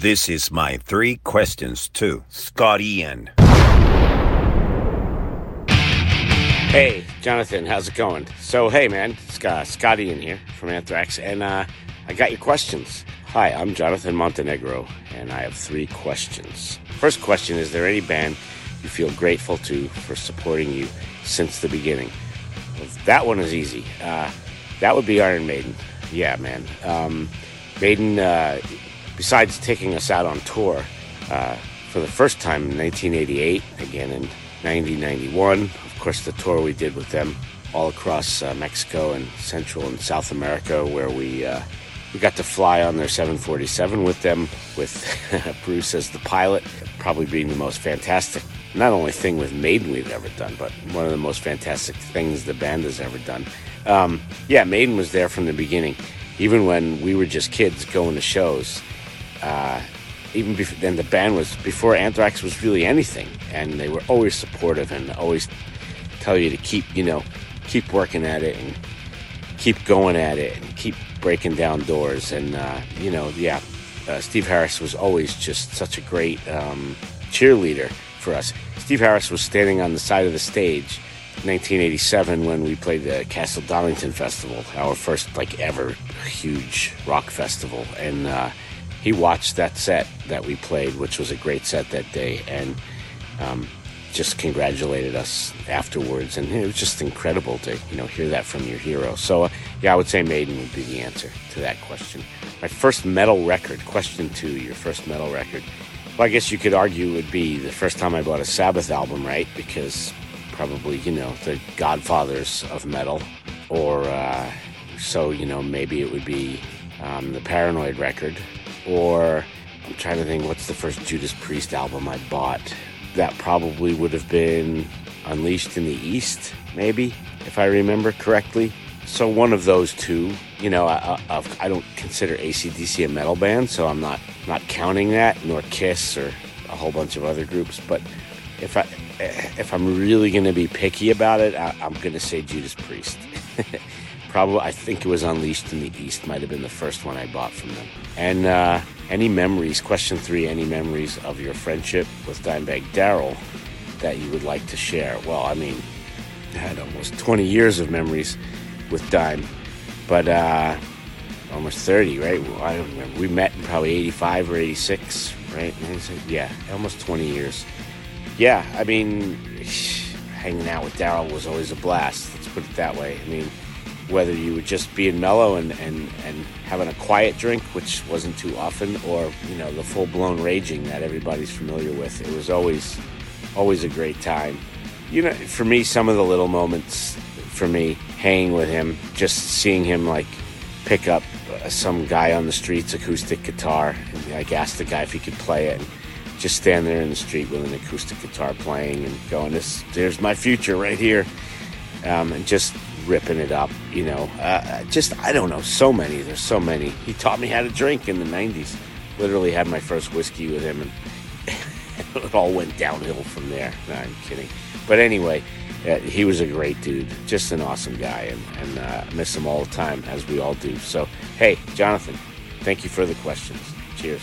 This is my three questions to Scott Ian. Hey, Jonathan, how's it going? So, hey, man, Scott, Scott Ian here from Anthrax, and uh, I got your questions. Hi, I'm Jonathan Montenegro, and I have three questions. First question Is there any band you feel grateful to for supporting you since the beginning? Well, that one is easy. Uh, that would be Iron Maiden. Yeah, man. Um, Maiden, uh, besides taking us out on tour uh, for the first time in 1988, again in 1991, of course, the tour we did with them all across uh, Mexico and Central and South America, where we uh, we got to fly on their 747 with them, with Bruce as the pilot, probably being the most fantastic, not only thing with Maiden we've ever done, but one of the most fantastic things the band has ever done. Um, yeah, Maiden was there from the beginning, even when we were just kids going to shows uh, even before then the band was before Anthrax was really anything, and they were always supportive and always tell you to keep you know keep working at it and keep going at it and keep breaking down doors and uh, you know yeah uh, Steve Harris was always just such a great um, cheerleader for us. Steve Harris was standing on the side of the stage. 1987 when we played the Castle Donington Festival, our first like ever huge rock festival, and uh, he watched that set that we played, which was a great set that day, and um, just congratulated us afterwards. And it was just incredible to you know hear that from your hero. So uh, yeah, I would say Maiden would be the answer to that question. My first metal record, question two, your first metal record. Well, I guess you could argue would be the first time I bought a Sabbath album, right? Because probably you know the Godfathers of metal, or uh, so you know maybe it would be um, the Paranoid record or I'm trying to think what's the first Judas Priest album I bought. That probably would have been Unleashed in the East, maybe, if I remember correctly. So one of those two. You know, I, I, I don't consider ACDC a metal band, so I'm not not counting that, nor Kiss or a whole bunch of other groups. But if I if I'm really going to be picky about it, I, I'm going to say Judas Priest. Probably, I think it was Unleashed in the East. Might have been the first one I bought from them. And uh, any memories? Question three: Any memories of your friendship with Dimebag Darrell that you would like to share? Well, I mean, I had almost 20 years of memories with Dime, but uh, almost 30, right? I don't remember. We met in probably 85 or 86, right? Yeah, almost 20 years. Yeah, I mean, hanging out with Darrell was always a blast. Let's put it that way. I mean whether you would just be in mellow and, and, and having a quiet drink, which wasn't too often, or you know the full blown raging that everybody's familiar with. It was always always a great time. You know, for me, some of the little moments for me hanging with him, just seeing him like pick up uh, some guy on the street's acoustic guitar and like ask the guy if he could play it. And just stand there in the street with an acoustic guitar playing and going, "This, there's my future right here," um, and just ripping it up. You know, uh, just I don't know, so many. There's so many. He taught me how to drink in the '90s. Literally had my first whiskey with him, and it all went downhill from there. No, I'm kidding. But anyway, uh, he was a great dude, just an awesome guy, and, and uh, miss him all the time, as we all do. So, hey, Jonathan, thank you for the questions. Cheers.